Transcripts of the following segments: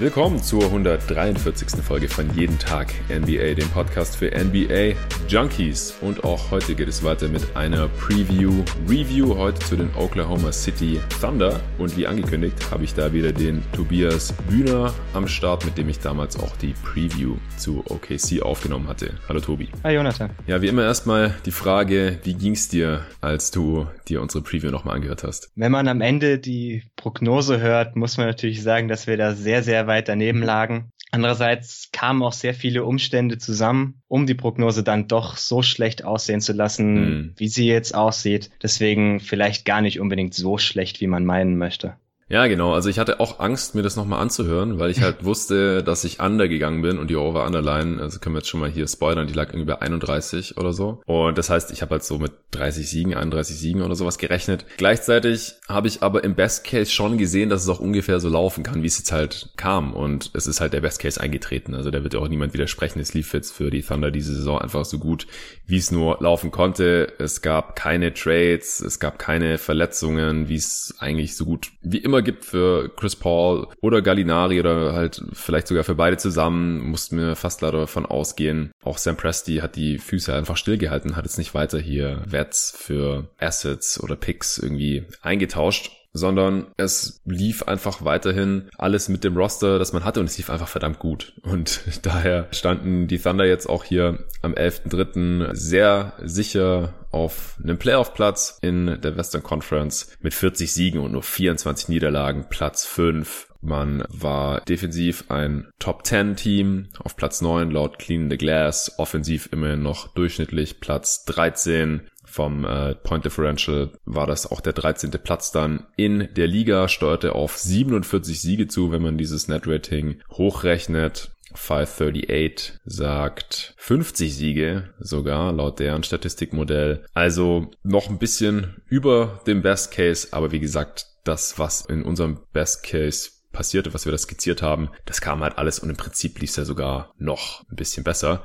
Willkommen zur 143. Folge von Jeden Tag NBA, dem Podcast für NBA Junkies. Und auch heute geht es weiter mit einer Preview, Review heute zu den Oklahoma City Thunder. Und wie angekündigt habe ich da wieder den Tobias Bühner am Start, mit dem ich damals auch die Preview zu OKC aufgenommen hatte. Hallo Tobi. Hi Jonathan. Ja, wie immer erstmal die Frage, wie ging es dir, als du dir unsere Preview nochmal angehört hast? Wenn man am Ende die Prognose hört, muss man natürlich sagen, dass wir da sehr, sehr weit daneben lagen. Andererseits kamen auch sehr viele Umstände zusammen, um die Prognose dann doch so schlecht aussehen zu lassen, mhm. wie sie jetzt aussieht. Deswegen vielleicht gar nicht unbedingt so schlecht, wie man meinen möchte. Ja, genau. Also ich hatte auch Angst, mir das nochmal anzuhören, weil ich halt wusste, dass ich under gegangen bin und die Over-Underline, also können wir jetzt schon mal hier spoilern, die lag irgendwie bei 31 oder so. Und das heißt, ich habe halt so mit 30 Siegen, 31 Siegen oder sowas gerechnet. Gleichzeitig habe ich aber im Best Case schon gesehen, dass es auch ungefähr so laufen kann, wie es jetzt halt kam. Und es ist halt der Best Case eingetreten. Also da wird auch niemand widersprechen. Es lief jetzt für die Thunder diese Saison einfach so gut, wie es nur laufen konnte. Es gab keine Trades, es gab keine Verletzungen, wie es eigentlich so gut wie immer immer gibt für Chris Paul oder Gallinari oder halt vielleicht sogar für beide zusammen, mussten wir fast leider davon ausgehen. Auch Sam Presti hat die Füße einfach stillgehalten, hat jetzt nicht weiter hier Wets für Assets oder Picks irgendwie eingetauscht sondern es lief einfach weiterhin alles mit dem Roster, das man hatte und es lief einfach verdammt gut. Und daher standen die Thunder jetzt auch hier am 11.3. sehr sicher auf einem Playoff-Platz in der Western Conference mit 40 Siegen und nur 24 Niederlagen, Platz 5. Man war defensiv ein Top 10 Team auf Platz 9 laut Clean the Glass, offensiv immerhin noch durchschnittlich Platz 13 vom äh, Point Differential war das auch der 13. Platz dann in der Liga, steuerte auf 47 Siege zu, wenn man dieses Net Rating hochrechnet. 538 sagt 50 Siege sogar laut deren Statistikmodell. Also noch ein bisschen über dem Best Case, aber wie gesagt, das, was in unserem Best Case passierte, was wir da skizziert haben, das kam halt alles und im Prinzip lief es ja sogar noch ein bisschen besser.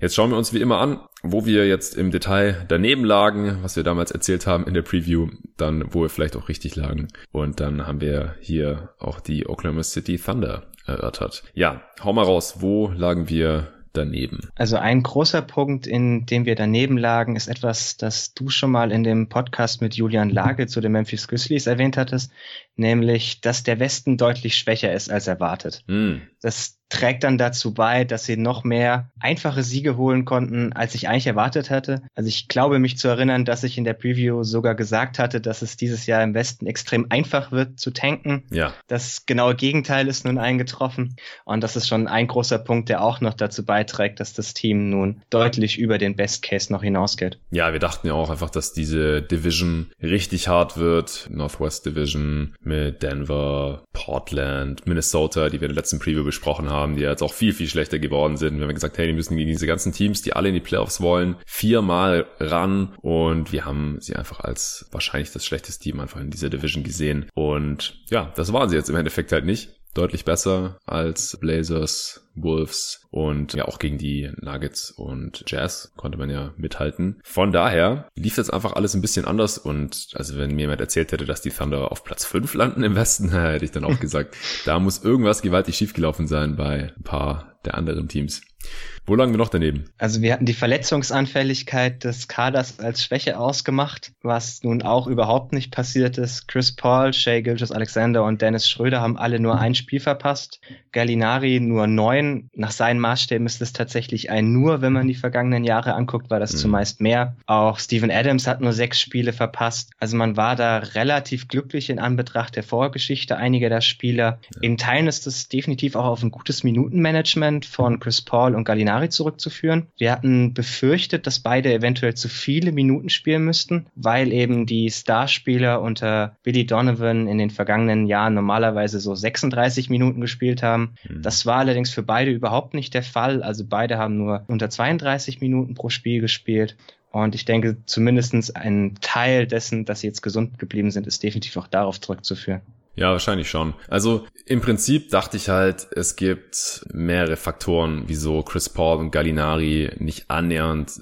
Jetzt schauen wir uns wie immer an, wo wir jetzt im Detail daneben lagen, was wir damals erzählt haben in der Preview, dann wo wir vielleicht auch richtig lagen. Und dann haben wir hier auch die Oklahoma City Thunder erörtert. Ja, hau mal raus, wo lagen wir daneben? Also ein großer Punkt, in dem wir daneben lagen, ist etwas, das du schon mal in dem Podcast mit Julian Lage zu den Memphis Grizzlies erwähnt hattest, nämlich, dass der Westen deutlich schwächer ist als erwartet. Mm. Das trägt dann dazu bei, dass sie noch mehr einfache Siege holen konnten, als ich eigentlich erwartet hatte. Also ich glaube mich zu erinnern, dass ich in der Preview sogar gesagt hatte, dass es dieses Jahr im Westen extrem einfach wird zu tanken. Ja. Das genaue Gegenteil ist nun eingetroffen. Und das ist schon ein großer Punkt, der auch noch dazu beiträgt, dass das Team nun deutlich über den Best Case noch hinausgeht. Ja, wir dachten ja auch einfach, dass diese Division richtig hart wird. Northwest Division mit Denver, Portland, Minnesota, die wir in der letzten Preview besprochen haben die jetzt auch viel, viel schlechter geworden sind. Wir haben gesagt, hey, die müssen gegen diese ganzen Teams, die alle in die Playoffs wollen, viermal ran und wir haben sie einfach als wahrscheinlich das schlechteste Team einfach in dieser Division gesehen. Und ja, das waren sie jetzt im Endeffekt halt nicht deutlich besser als Blazers, Wolves und ja auch gegen die Nuggets und Jazz konnte man ja mithalten. Von daher lief jetzt einfach alles ein bisschen anders und also wenn mir jemand erzählt hätte, dass die Thunder auf Platz 5 landen im Westen, hätte ich dann auch gesagt, da muss irgendwas gewaltig schiefgelaufen sein bei ein paar der anderen Teams. Wo lagen wir noch daneben? Also wir hatten die Verletzungsanfälligkeit des Kaders als Schwäche ausgemacht, was nun auch überhaupt nicht passiert ist. Chris Paul, Shea Gilgis Alexander und Dennis Schröder haben alle nur ein Spiel verpasst. Gallinari nur neun. Nach seinen Maßstäben ist es tatsächlich ein nur, wenn man die vergangenen Jahre anguckt, war das mhm. zumeist mehr. Auch Steven Adams hat nur sechs Spiele verpasst. Also man war da relativ glücklich in Anbetracht der Vorgeschichte einiger der Spieler. Ja. In Teilen ist es definitiv auch auf ein gutes Minutenmanagement von Chris Paul und Gallinari zurückzuführen. Wir hatten befürchtet, dass beide eventuell zu viele Minuten spielen müssten, weil eben die Starspieler unter Billy Donovan in den vergangenen Jahren normalerweise so 36 Minuten gespielt haben. Mhm. Das war allerdings für beide überhaupt nicht der Fall. Also beide haben nur unter 32 Minuten pro Spiel gespielt. Und ich denke, zumindestens ein Teil dessen, dass sie jetzt gesund geblieben sind, ist definitiv auch darauf zurückzuführen. Ja, wahrscheinlich schon. Also im Prinzip dachte ich halt, es gibt mehrere Faktoren, wieso Chris Paul und Gallinari nicht annähernd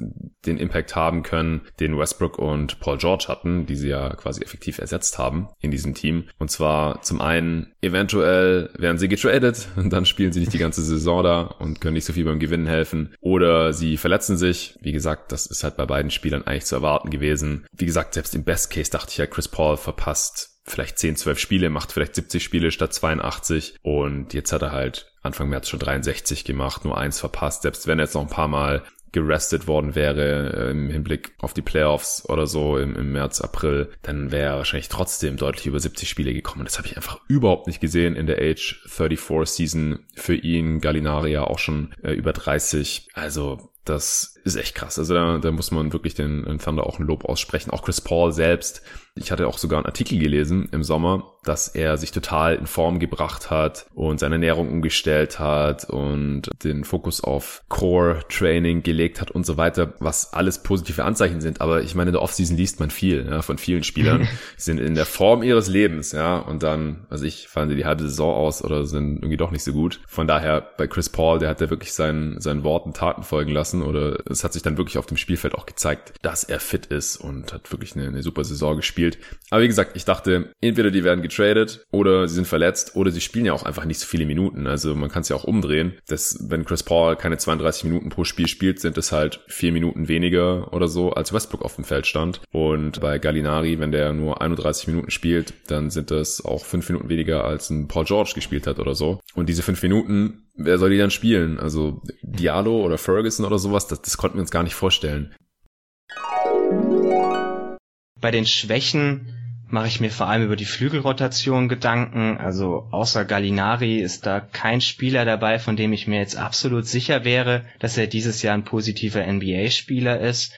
den Impact haben können, den Westbrook und Paul George hatten, die sie ja quasi effektiv ersetzt haben in diesem Team. Und zwar zum einen, eventuell werden sie getradet und dann spielen sie nicht die ganze Saison da und können nicht so viel beim Gewinnen helfen. Oder sie verletzen sich. Wie gesagt, das ist halt bei beiden Spielern eigentlich zu erwarten gewesen. Wie gesagt, selbst im Best Case dachte ich ja, Chris Paul verpasst vielleicht 10, 12 Spiele, macht vielleicht 70 Spiele statt 82 und jetzt hat er halt Anfang März schon 63 gemacht, nur eins verpasst. Selbst wenn er jetzt noch ein paar Mal gerestet worden wäre äh, im Hinblick auf die Playoffs oder so im, im März, April, dann wäre er wahrscheinlich trotzdem deutlich über 70 Spiele gekommen. Das habe ich einfach überhaupt nicht gesehen in der Age 34 Season für ihn. Gallinaria auch schon äh, über 30. Also das ist echt krass. Also da, da muss man wirklich den, den Thunder auch ein Lob aussprechen. Auch Chris Paul selbst. Ich hatte auch sogar einen Artikel gelesen im Sommer, dass er sich total in Form gebracht hat und seine Ernährung umgestellt hat und den Fokus auf Core-Training gelegt hat und so weiter, was alles positive Anzeichen sind. Aber ich meine, in der Offseason liest man viel ja, von vielen Spielern, die sind in der Form ihres Lebens, ja, und dann, also ich, fallen sie die halbe Saison aus oder sind irgendwie doch nicht so gut. Von daher, bei Chris Paul, der hat ja wirklich seinen, seinen Worten Taten folgen lassen oder es hat sich dann wirklich auf dem Spielfeld auch gezeigt, dass er fit ist und hat wirklich eine, eine super Saison gespielt. Aber wie gesagt, ich dachte, entweder die werden getradet oder sie sind verletzt oder sie spielen ja auch einfach nicht so viele Minuten. Also man kann es ja auch umdrehen. dass wenn Chris Paul keine 32 Minuten pro Spiel spielt, sind es halt vier Minuten weniger oder so, als Westbrook auf dem Feld stand. Und bei Gallinari, wenn der nur 31 Minuten spielt, dann sind das auch fünf Minuten weniger, als ein Paul George gespielt hat oder so. Und diese fünf Minuten wer soll die dann spielen? Also Diallo oder Ferguson oder sowas, das, das konnten wir uns gar nicht vorstellen. Bei den Schwächen mache ich mir vor allem über die Flügelrotation Gedanken. Also außer Gallinari ist da kein Spieler dabei, von dem ich mir jetzt absolut sicher wäre, dass er dieses Jahr ein positiver NBA-Spieler ist.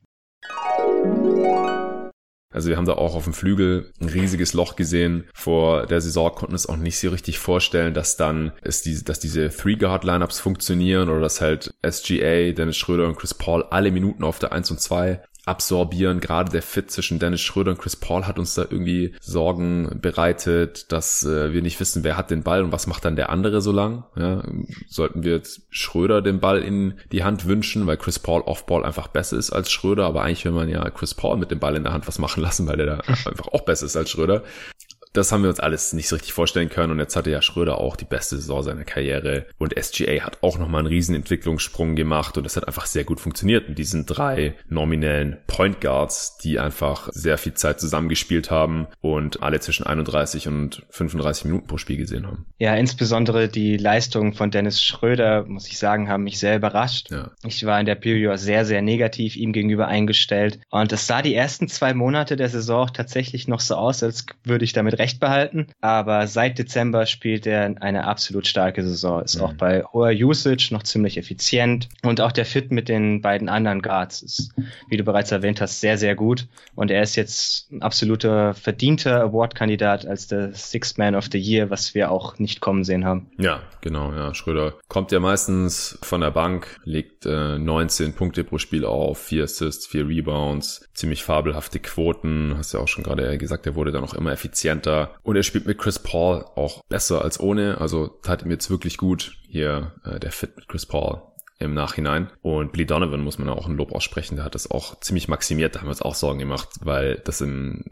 Also wir haben da auch auf dem Flügel ein riesiges Loch gesehen. Vor der Saison konnten es auch nicht so richtig vorstellen, dass dann es diese, dass diese Three-Guard-Lineups funktionieren oder dass halt SGA, Dennis Schröder und Chris Paul alle Minuten auf der 1 und 2 absorbieren. Gerade der Fit zwischen Dennis Schröder und Chris Paul hat uns da irgendwie Sorgen bereitet, dass äh, wir nicht wissen, wer hat den Ball und was macht dann der andere so lang. Ja, sollten wir jetzt Schröder den Ball in die Hand wünschen, weil Chris Paul Offball einfach besser ist als Schröder, aber eigentlich will man ja Chris Paul mit dem Ball in der Hand was machen lassen, weil der da einfach auch besser ist als Schröder das haben wir uns alles nicht so richtig vorstellen können. Und jetzt hatte ja Schröder auch die beste Saison seiner Karriere. Und SGA hat auch nochmal einen riesen Entwicklungssprung gemacht. Und das hat einfach sehr gut funktioniert mit diesen drei nominellen Point Guards, die einfach sehr viel Zeit zusammengespielt haben und alle zwischen 31 und 35 Minuten pro Spiel gesehen haben. Ja, insbesondere die Leistungen von Dennis Schröder, muss ich sagen, haben mich sehr überrascht. Ja. Ich war in der Period sehr, sehr negativ ihm gegenüber eingestellt. Und es sah die ersten zwei Monate der Saison tatsächlich noch so aus, als würde ich damit rechnen recht behalten, aber seit Dezember spielt er eine absolut starke Saison. Ist mhm. auch bei hoher Usage noch ziemlich effizient und auch der Fit mit den beiden anderen Guards ist, wie du bereits erwähnt hast, sehr, sehr gut. Und er ist jetzt ein absoluter verdienter Award-Kandidat als der Sixth Man of the Year, was wir auch nicht kommen sehen haben. Ja, genau, ja. Schröder kommt ja meistens von der Bank, legt äh, 19 Punkte pro Spiel auf, vier Assists, vier Rebounds, ziemlich fabelhafte Quoten. Hast ja auch schon gerade gesagt, er wurde dann auch immer effizienter und er spielt mit Chris Paul auch besser als ohne. Also tat ihm jetzt wirklich gut hier äh, der Fit mit Chris Paul im Nachhinein. Und Billy Donovan muss man auch ein Lob aussprechen. Der hat das auch ziemlich maximiert. Da haben wir uns auch Sorgen gemacht, weil das im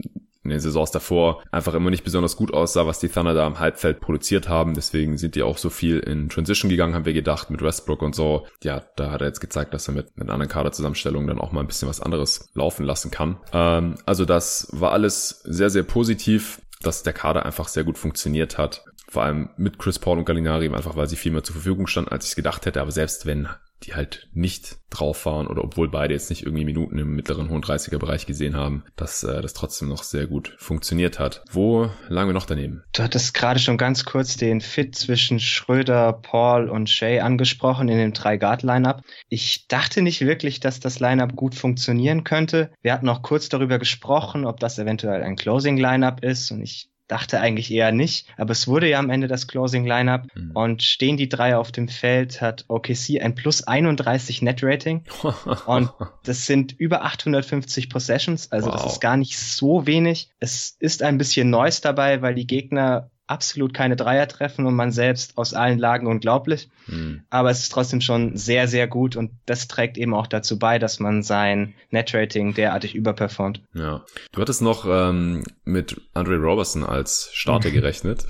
in den Saisons davor einfach immer nicht besonders gut aussah, was die Thunder da im Halbfeld produziert haben. Deswegen sind die auch so viel in Transition gegangen, haben wir gedacht, mit Westbrook und so. Ja, da hat er jetzt gezeigt, dass er mit, mit anderen Kaderzusammenstellungen dann auch mal ein bisschen was anderes laufen lassen kann. Ähm, also das war alles sehr, sehr positiv dass der Kader einfach sehr gut funktioniert hat. Vor allem mit Chris Paul und Gallinari, einfach weil sie viel mehr zur Verfügung standen, als ich es gedacht hätte. Aber selbst wenn die halt nicht drauf waren oder obwohl beide jetzt nicht irgendwie Minuten im mittleren hohen 30er Bereich gesehen haben, dass äh, das trotzdem noch sehr gut funktioniert hat. Wo lagen wir noch daneben? Du hattest gerade schon ganz kurz den Fit zwischen Schröder, Paul und Shay angesprochen in dem Drei-Guard-Lineup. Ich dachte nicht wirklich, dass das Lineup gut funktionieren könnte. Wir hatten auch kurz darüber gesprochen, ob das eventuell ein Closing-Lineup ist und ich dachte eigentlich eher nicht, aber es wurde ja am Ende das Closing Lineup mhm. und stehen die drei auf dem Feld, hat OKC ein plus 31 Net Rating und das sind über 850 Possessions, also wow. das ist gar nicht so wenig. Es ist ein bisschen Noise dabei, weil die Gegner absolut keine Dreier treffen und man selbst aus allen Lagen unglaublich. Mhm. Aber es ist trotzdem schon sehr, sehr gut und das trägt eben auch dazu bei, dass man sein Netrating derartig überperformt. Ja. Du hattest noch ähm, mit Andre Robertson als Starter gerechnet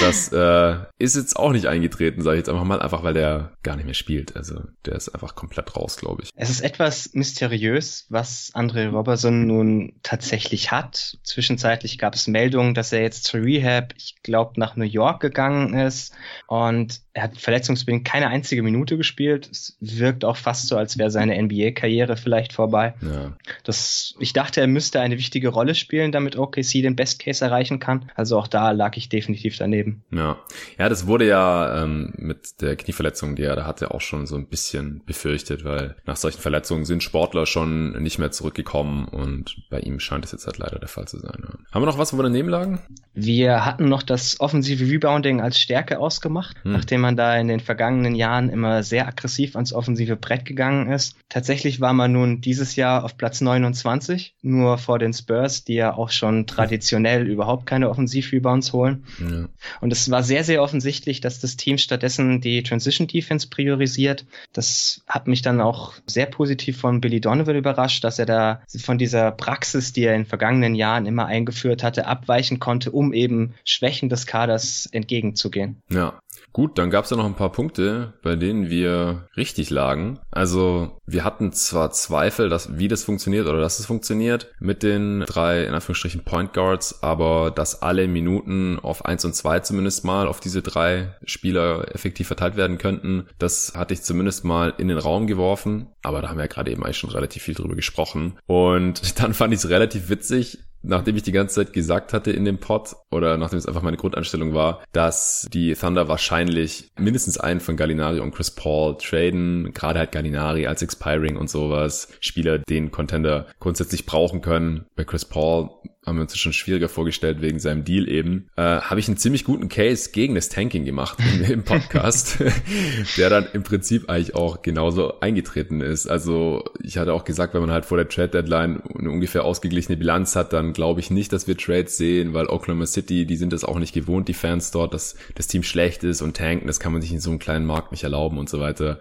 das äh, ist jetzt auch nicht eingetreten, sage ich jetzt einfach mal, einfach weil der gar nicht mehr spielt. Also der ist einfach komplett raus, glaube ich. Es ist etwas mysteriös, was Andre Robertson nun tatsächlich hat. Zwischenzeitlich gab es Meldungen, dass er jetzt zur Rehab, ich glaube, nach New York gegangen ist und er hat verletzungsbedingt keine einzige Minute gespielt. Es wirkt auch fast so, als wäre seine NBA-Karriere vielleicht vorbei. Ja. Das, ich dachte, er müsste eine wichtige Rolle spielen, damit OKC den Best Case erreichen kann. Also auch da lag ich definitiv daneben. Ja, ja, das wurde ja ähm, mit der Knieverletzung, die er da hatte, auch schon so ein bisschen befürchtet, weil nach solchen Verletzungen sind Sportler schon nicht mehr zurückgekommen und bei ihm scheint es jetzt halt leider der Fall zu sein. Ja. Haben wir noch was, wo wir daneben lagen? Wir hatten noch das offensive Rebounding als Stärke ausgemacht, hm. nachdem man da in den vergangenen Jahren immer sehr aggressiv ans offensive Brett gegangen ist. Tatsächlich war man nun dieses Jahr auf Platz 29, nur vor den Spurs, die ja auch schon traditionell überhaupt keine Offensiv-Rebounds holen. Ja. Und es war sehr, sehr offensichtlich, dass das Team stattdessen die Transition Defense priorisiert. Das hat mich dann auch sehr positiv von Billy Donovan überrascht, dass er da von dieser Praxis, die er in vergangenen Jahren immer eingeführt hatte, abweichen konnte, um eben Schwächen des Kaders entgegenzugehen. Ja, Gut, dann gab es ja noch ein paar Punkte, bei denen wir richtig lagen. Also wir hatten zwar Zweifel, dass, wie das funktioniert oder dass es funktioniert mit den drei, in Anführungsstrichen, Point Guards, aber dass alle Minuten auf eins und zwei zumindest mal auf diese drei Spieler effektiv verteilt werden könnten, das hatte ich zumindest mal in den Raum geworfen. Aber da haben wir ja gerade eben eigentlich schon relativ viel drüber gesprochen. Und dann fand ich es relativ witzig, nachdem ich die ganze Zeit gesagt hatte in dem Pod oder nachdem es einfach meine Grundeinstellung war, dass die Thunder wahrscheinlich mindestens einen von Gallinari und Chris Paul traden, gerade halt Gallinari als Expiring und sowas, Spieler, den Contender grundsätzlich brauchen können. Bei Chris Paul haben wir uns schon schwieriger vorgestellt wegen seinem Deal eben, äh, habe ich einen ziemlich guten Case gegen das Tanking gemacht im, im Podcast, der dann im Prinzip eigentlich auch genauso eingetreten ist. Also ich hatte auch gesagt, wenn man halt vor der Trade Deadline eine ungefähr ausgeglichene Bilanz hat, dann glaube ich nicht, dass wir Trades sehen, weil Oklahoma City, die sind das auch nicht gewohnt, die Fans dort, dass das Team schlecht ist und tanken, das kann man sich in so einem kleinen Markt nicht erlauben und so weiter.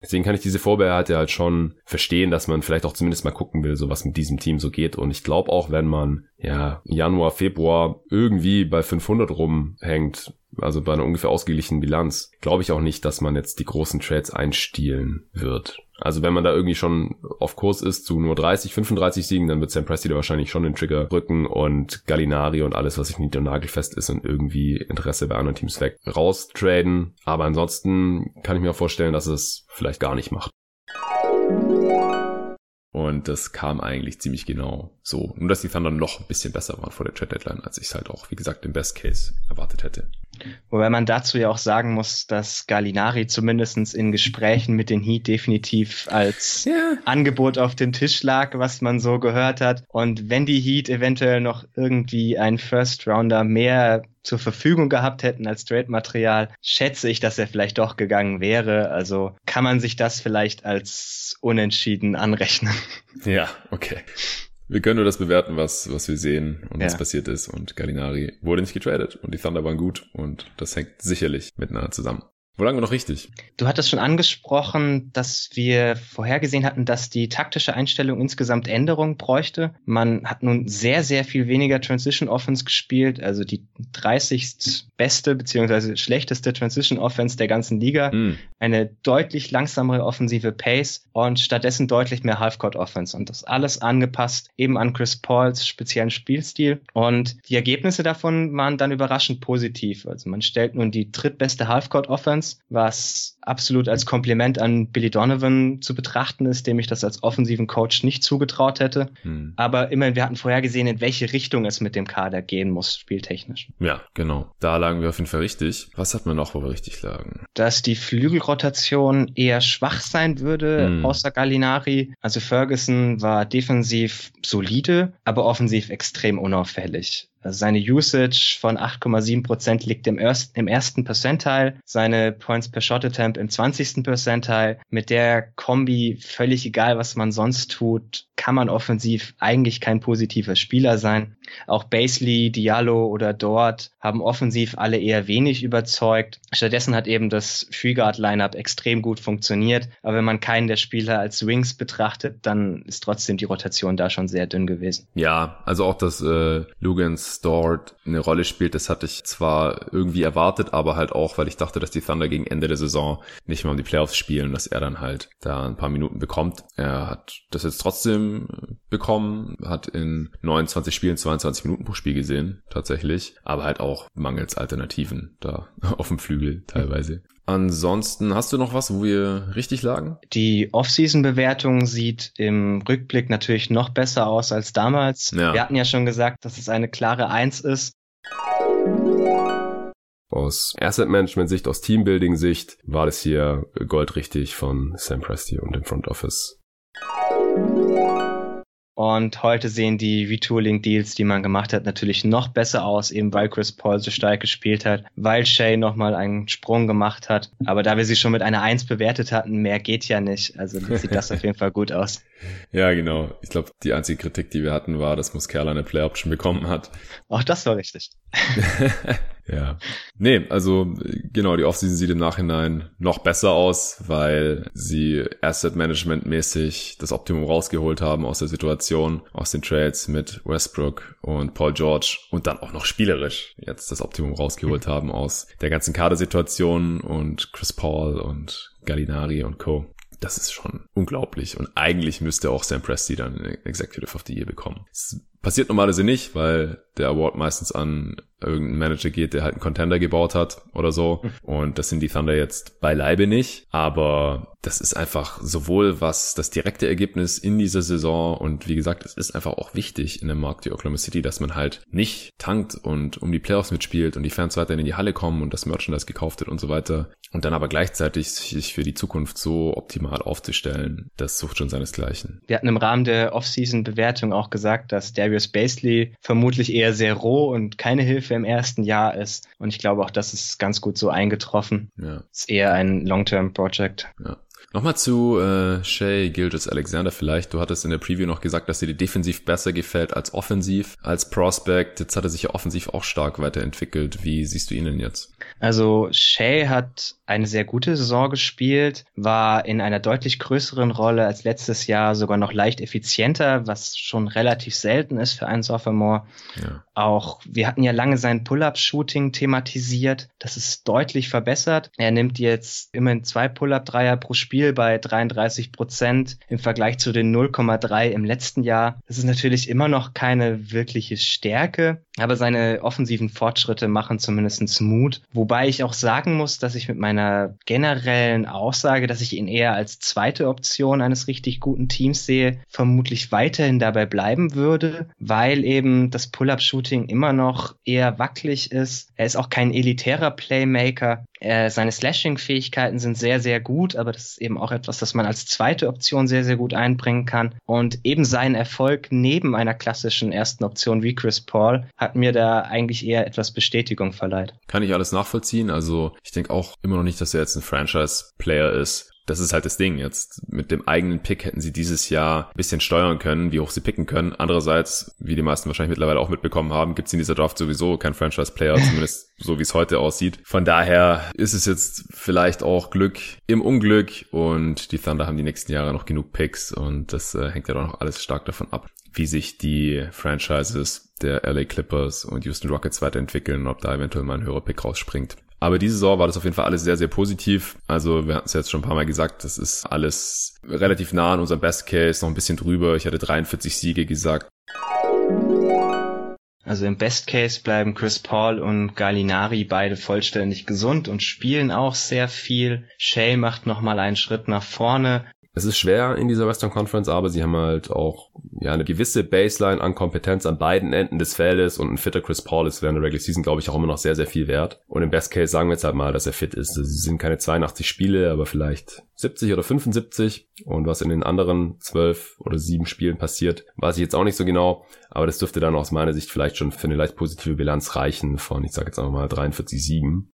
Deswegen kann ich diese Vorbehalte halt schon verstehen, dass man vielleicht auch zumindest mal gucken will, so was mit diesem Team so geht. Und ich glaube auch, wenn man ja Januar, Februar irgendwie bei 500 rumhängt, also bei einer ungefähr ausgeglichenen Bilanz, glaube ich auch nicht, dass man jetzt die großen Trades einstielen wird. Also wenn man da irgendwie schon auf Kurs ist zu nur 30, 35 Siegen, dann wird Sam Presti da wahrscheinlich schon den Trigger rücken und Gallinari und alles, was nicht nied- und nagelfest ist und irgendwie Interesse bei anderen Teams weg raustraden. Aber ansonsten kann ich mir auch vorstellen, dass es vielleicht gar nicht macht. Und das kam eigentlich ziemlich genau so. Nur, dass die Thunder noch ein bisschen besser waren vor der Trade Deadline, als ich es halt auch, wie gesagt, im Best Case erwartet hätte. Wobei man dazu ja auch sagen muss, dass Gallinari zumindestens in Gesprächen mit den Heat definitiv als yeah. Angebot auf dem Tisch lag, was man so gehört hat. Und wenn die Heat eventuell noch irgendwie einen First Rounder mehr zur Verfügung gehabt hätten als Trade-Material, schätze ich, dass er vielleicht doch gegangen wäre. Also kann man sich das vielleicht als unentschieden anrechnen. Ja, okay. Wir können nur das bewerten, was, was wir sehen und ja. was passiert ist. Und Gallinari wurde nicht getradet und die Thunder waren gut und das hängt sicherlich miteinander zusammen. Wo lagen wir noch richtig? Du hattest schon angesprochen, dass wir vorhergesehen hatten, dass die taktische Einstellung insgesamt Änderungen bräuchte. Man hat nun sehr, sehr viel weniger Transition Offense gespielt, also die 30. beste beziehungsweise schlechteste Transition Offense der ganzen Liga. Mm. Eine deutlich langsamere offensive Pace und stattdessen deutlich mehr Halfcourt Offense. Und das alles angepasst eben an Chris Pauls speziellen Spielstil. Und die Ergebnisse davon waren dann überraschend positiv. Also man stellt nun die drittbeste Halfcourt Offense was absolut als Kompliment an Billy Donovan zu betrachten ist, dem ich das als offensiven Coach nicht zugetraut hätte. Hm. Aber immerhin, wir hatten vorher gesehen, in welche Richtung es mit dem Kader gehen muss, spieltechnisch. Ja, genau. Da lagen wir auf jeden Fall richtig. Was hat man noch, wo wir richtig lagen? Dass die Flügelrotation eher schwach sein würde, hm. außer Gallinari. Also Ferguson war defensiv solide, aber offensiv extrem unauffällig. Seine Usage von 8,7 Prozent liegt im, erst, im ersten Percentile, seine Points per Shot Attempt im 20. Percentile. Mit der Kombi, völlig egal, was man sonst tut, kann man offensiv eigentlich kein positiver Spieler sein. Auch Basley, Diallo oder Dort haben offensiv alle eher wenig überzeugt. Stattdessen hat eben das Freeguard-Lineup extrem gut funktioniert. Aber wenn man keinen der Spieler als Wings betrachtet, dann ist trotzdem die Rotation da schon sehr dünn gewesen. Ja, also auch, dass äh, Lugans Dort eine Rolle spielt, das hatte ich zwar irgendwie erwartet, aber halt auch, weil ich dachte, dass die Thunder gegen Ende der Saison nicht mehr um die Playoffs spielen, dass er dann halt da ein paar Minuten bekommt. Er hat das jetzt trotzdem bekommen, hat in 29 Spielen 22 Minuten pro Spiel gesehen, tatsächlich, aber halt auch mangels Alternativen da auf dem Flügel teilweise. Ansonsten hast du noch was, wo wir richtig lagen? Die Off-Season-Bewertung sieht im Rückblick natürlich noch besser aus als damals. Ja. Wir hatten ja schon gesagt, dass es eine klare Eins ist. Aus Asset Management Sicht, aus Teambuilding Sicht war das hier goldrichtig von Sam Presti und dem Front Office. Und heute sehen die Retooling-Deals, die man gemacht hat, natürlich noch besser aus, eben weil Chris Paul so stark gespielt hat, weil Shay nochmal einen Sprung gemacht hat. Aber da wir sie schon mit einer Eins bewertet hatten, mehr geht ja nicht. Also sieht das auf jeden Fall gut aus. Ja, genau. Ich glaube, die einzige Kritik, die wir hatten, war, dass Muscala eine Play-Option bekommen hat. Auch das war richtig. ja. Nee, also genau, die Offseason sieht im Nachhinein noch besser aus, weil sie Asset Management mäßig das Optimum rausgeholt haben aus der Situation, aus den Trades mit Westbrook und Paul George und dann auch noch spielerisch jetzt das Optimum rausgeholt haben aus der ganzen Kadersituation und Chris Paul und Gallinari und Co das ist schon unglaublich. Und eigentlich müsste auch Sam Presti dann Executive of the Year bekommen. Es passiert normalerweise nicht, weil der Award meistens an irgendeinen Manager geht, der halt einen Contender gebaut hat oder so. Und das sind die Thunder jetzt beileibe nicht. Aber das ist einfach sowohl was das direkte Ergebnis in dieser Saison und wie gesagt, es ist einfach auch wichtig in einem Markt wie Oklahoma City, dass man halt nicht tankt und um die Playoffs mitspielt und die Fans weiterhin in die Halle kommen und das Merchandise gekauft wird und so weiter. Und dann aber gleichzeitig sich für die Zukunft so optimal aufzustellen, das sucht schon seinesgleichen. Wir hatten im Rahmen der Offseason-Bewertung auch gesagt, dass Darius Basley vermutlich eher sehr roh und keine Hilfe im ersten Jahr ist. Und ich glaube auch, das ist ganz gut so eingetroffen. Ja. Ist eher ein Long-Term-Project. Ja. Nochmal zu äh, Shay Gilgis Alexander vielleicht. Du hattest in der Preview noch gesagt, dass dir die defensiv besser gefällt als offensiv, als Prospect. Jetzt hat er sich ja offensiv auch stark weiterentwickelt. Wie siehst du ihn denn jetzt? Also Shay hat eine sehr gute Saison gespielt, war in einer deutlich größeren Rolle als letztes Jahr, sogar noch leicht effizienter, was schon relativ selten ist für einen Sophomore. Ja. Auch wir hatten ja lange sein Pull-up-Shooting thematisiert. Das ist deutlich verbessert. Er nimmt jetzt immerhin zwei Pull-up-Dreier pro Spiel bei 33 Prozent im Vergleich zu den 0,3 im letzten Jahr. Das ist natürlich immer noch keine wirkliche Stärke, aber seine offensiven Fortschritte machen zumindest Mut. Wobei ich auch sagen muss, dass ich mit meiner generellen Aussage, dass ich ihn eher als zweite Option eines richtig guten Teams sehe, vermutlich weiterhin dabei bleiben würde, weil eben das Pull-up-Shooting immer noch eher wackelig ist. Er ist auch kein elitärer Playmaker. Er, seine Slashing-Fähigkeiten sind sehr, sehr gut, aber das ist eben auch etwas, das man als zweite Option sehr, sehr gut einbringen kann. Und eben sein Erfolg neben einer klassischen ersten Option wie Chris Paul mir da eigentlich eher etwas Bestätigung verleiht. Kann ich alles nachvollziehen. Also ich denke auch immer noch nicht, dass er jetzt ein Franchise-Player ist das ist halt das Ding jetzt. Mit dem eigenen Pick hätten sie dieses Jahr ein bisschen steuern können, wie hoch sie picken können. Andererseits, wie die meisten wahrscheinlich mittlerweile auch mitbekommen haben, gibt es in dieser Draft sowieso keinen Franchise-Player, zumindest so wie es heute aussieht. Von daher ist es jetzt vielleicht auch Glück im Unglück und die Thunder haben die nächsten Jahre noch genug Picks und das äh, hängt ja doch noch alles stark davon ab, wie sich die Franchises der LA Clippers und Houston Rockets weiterentwickeln und ob da eventuell mal ein höherer Pick rausspringt. Aber diese Saison war das auf jeden Fall alles sehr, sehr positiv. Also wir hatten es jetzt schon ein paar Mal gesagt, das ist alles relativ nah an unserem Best Case, noch ein bisschen drüber. Ich hatte 43 Siege gesagt. Also im Best Case bleiben Chris Paul und Gallinari beide vollständig gesund und spielen auch sehr viel. Shay macht nochmal einen Schritt nach vorne. Es ist schwer in dieser Western Conference, aber sie haben halt auch ja eine gewisse Baseline an Kompetenz an beiden Enden des Feldes und ein fitter Chris Paul ist während der Regular Season, glaube ich, auch immer noch sehr, sehr viel wert. Und im Best Case sagen wir jetzt halt mal, dass er fit ist. Es sind keine 82 Spiele, aber vielleicht 70 oder 75. Und was in den anderen 12 oder 7 Spielen passiert, weiß ich jetzt auch nicht so genau. Aber das dürfte dann aus meiner Sicht vielleicht schon für eine leicht positive Bilanz reichen von, ich sage jetzt einfach mal 43 Siegen.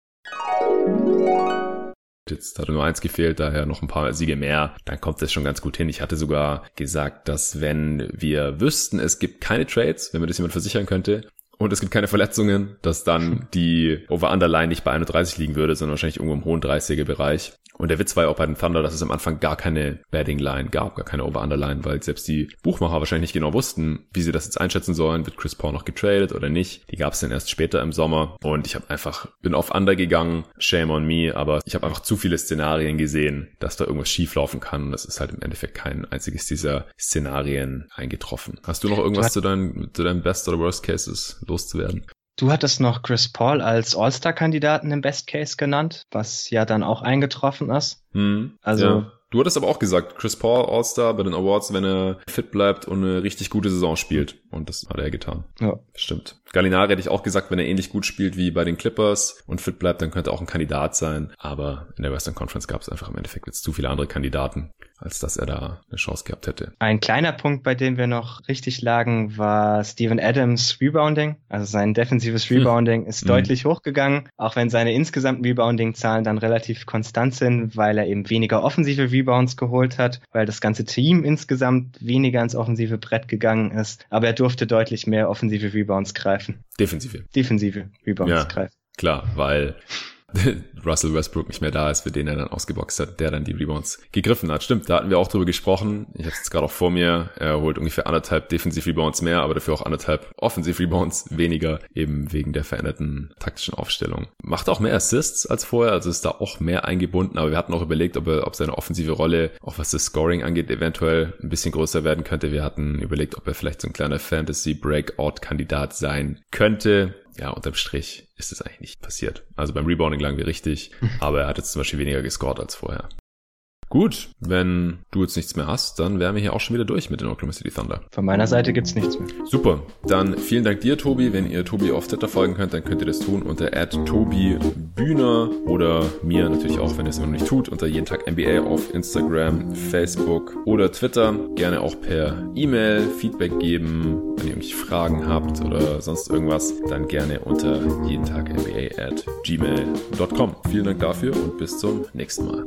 Jetzt hatte nur eins gefehlt, daher noch ein paar Siege mehr. Dann kommt das schon ganz gut hin. Ich hatte sogar gesagt, dass wenn wir wüssten, es gibt keine Trades, wenn mir das jemand versichern könnte, und es gibt keine Verletzungen, dass dann die Over-Underline nicht bei 31 liegen würde, sondern wahrscheinlich irgendwo im hohen 30er Bereich. Und der Witz war ja auch bei den Thunder, dass es am Anfang gar keine Betting Line gab, gar keine Over-Underline, weil selbst die Buchmacher wahrscheinlich nicht genau wussten, wie sie das jetzt einschätzen sollen. Wird Chris Paul noch getradet oder nicht? Die gab es dann erst später im Sommer. Und ich habe einfach, bin auf Under gegangen, shame on me, aber ich habe einfach zu viele Szenarien gesehen, dass da irgendwas schief laufen kann. Und das ist halt im Endeffekt kein einziges dieser Szenarien eingetroffen. Hast du noch irgendwas zu deinen, zu deinen Best oder Worst Cases loszuwerden? Du hattest noch Chris Paul als All-Star-Kandidaten im Best Case genannt, was ja dann auch eingetroffen ist. Hm, also ja. Du hattest aber auch gesagt, Chris Paul All-Star bei den Awards, wenn er fit bleibt und eine richtig gute Saison spielt. Und das hat er getan. Ja. Stimmt. Gallinari hätte ich auch gesagt, wenn er ähnlich gut spielt wie bei den Clippers und fit bleibt, dann könnte er auch ein Kandidat sein. Aber in der Western Conference gab es einfach im Endeffekt jetzt zu viele andere Kandidaten, als dass er da eine Chance gehabt hätte. Ein kleiner Punkt, bei dem wir noch richtig lagen, war Steven Adams Rebounding. Also sein defensives hm. Rebounding hm. ist deutlich hochgegangen, auch wenn seine insgesamten Rebounding-Zahlen dann relativ konstant sind, weil er eben weniger offensive Rebounds geholt hat, weil das ganze Team insgesamt weniger ins offensive Brett gegangen ist. Aber er durfte deutlich mehr offensive Rebounds greifen. Defensive. Defensive Rebounds ja, greifen. Klar, weil Russell Westbrook nicht mehr da ist, für den er dann ausgeboxt hat, der dann die Rebounds gegriffen hat. Stimmt, da hatten wir auch drüber gesprochen. Ich habe es gerade auch vor mir. Er holt ungefähr anderthalb Defensiv-Rebounds mehr, aber dafür auch anderthalb Offensiv-Rebounds weniger, eben wegen der veränderten taktischen Aufstellung. Macht auch mehr Assists als vorher, also ist da auch mehr eingebunden, aber wir hatten auch überlegt, ob, er, ob seine offensive Rolle, auch was das Scoring angeht, eventuell ein bisschen größer werden könnte. Wir hatten überlegt, ob er vielleicht so ein kleiner Fantasy-Breakout-Kandidat sein könnte ja, unterm Strich ist es eigentlich nicht passiert. Also beim Rebounding lagen wir richtig, aber er hat jetzt zum Beispiel weniger gescored als vorher. Gut, wenn du jetzt nichts mehr hast, dann wären wir hier auch schon wieder durch mit den Oklahoma City Thunder. Von meiner Seite gibt's nichts mehr. Super, dann vielen Dank dir, Tobi. Wenn ihr Tobi auf Twitter folgen könnt, dann könnt ihr das tun unter @tobi_bühner oder mir natürlich auch, wenn ihr es immer noch nicht tut, unter jeden Tag NBA auf Instagram, Facebook oder Twitter. Gerne auch per E-Mail Feedback geben, wenn ihr irgendwelche Fragen habt oder sonst irgendwas, dann gerne unter jeden Tag NBA at gmail.com. Vielen Dank dafür und bis zum nächsten Mal.